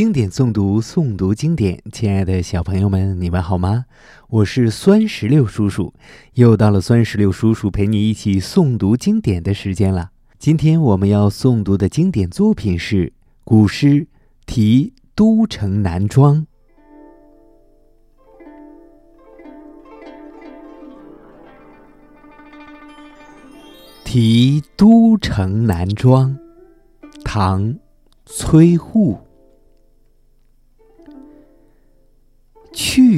经典诵读，诵读经典。亲爱的小朋友们，你们好吗？我是酸石榴叔叔，又到了酸石榴叔叔陪你一起诵读经典的时间了。今天我们要诵读的经典作品是古诗《题都城南庄》。《题都城南庄》，唐·崔护。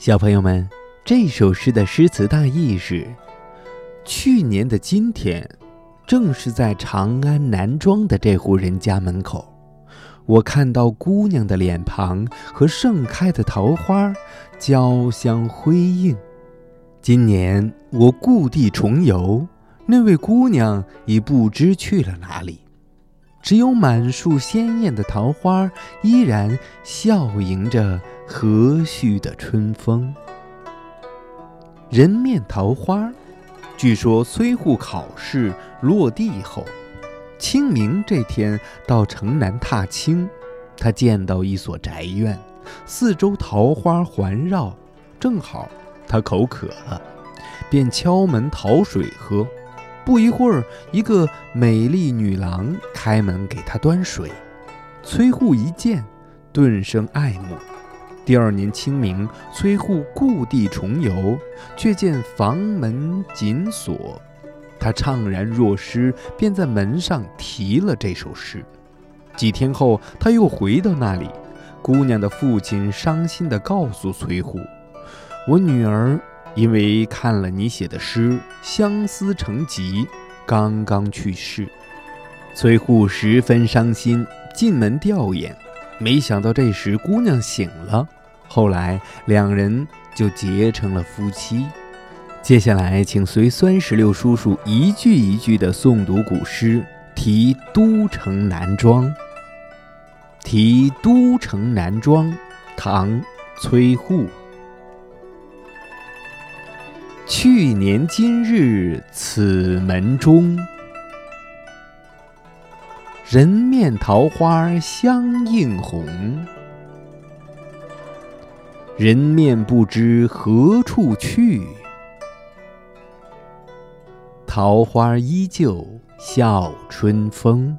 小朋友们，这首诗的诗词大意是：去年的今天，正是在长安南庄的这户人家门口，我看到姑娘的脸庞和盛开的桃花交相辉映。今年我故地重游，那位姑娘已不知去了哪里，只有满树鲜艳的桃花依然笑迎着。和煦的春风，人面桃花。据说崔护考试落地后，清明这天到城南踏青，他见到一所宅院，四周桃花环绕，正好他口渴了，便敲门讨水喝。不一会儿，一个美丽女郎开门给他端水，崔护一见，顿生爱慕。第二年清明，崔护故地重游，却见房门紧锁。他怅然若失，便在门上题了这首诗。几天后，他又回到那里，姑娘的父亲伤心地告诉崔护：“我女儿因为看了你写的诗，相思成疾，刚刚去世。”崔护十分伤心，进门吊唁，没想到这时姑娘醒了。后来两人就结成了夫妻。接下来，请随酸石榴叔叔一句一句地诵读古诗《题都城南庄》。《题都城南庄》，唐·崔护。去年今日此门中，人面桃花相映红。人面不知何处去，桃花依旧笑春风。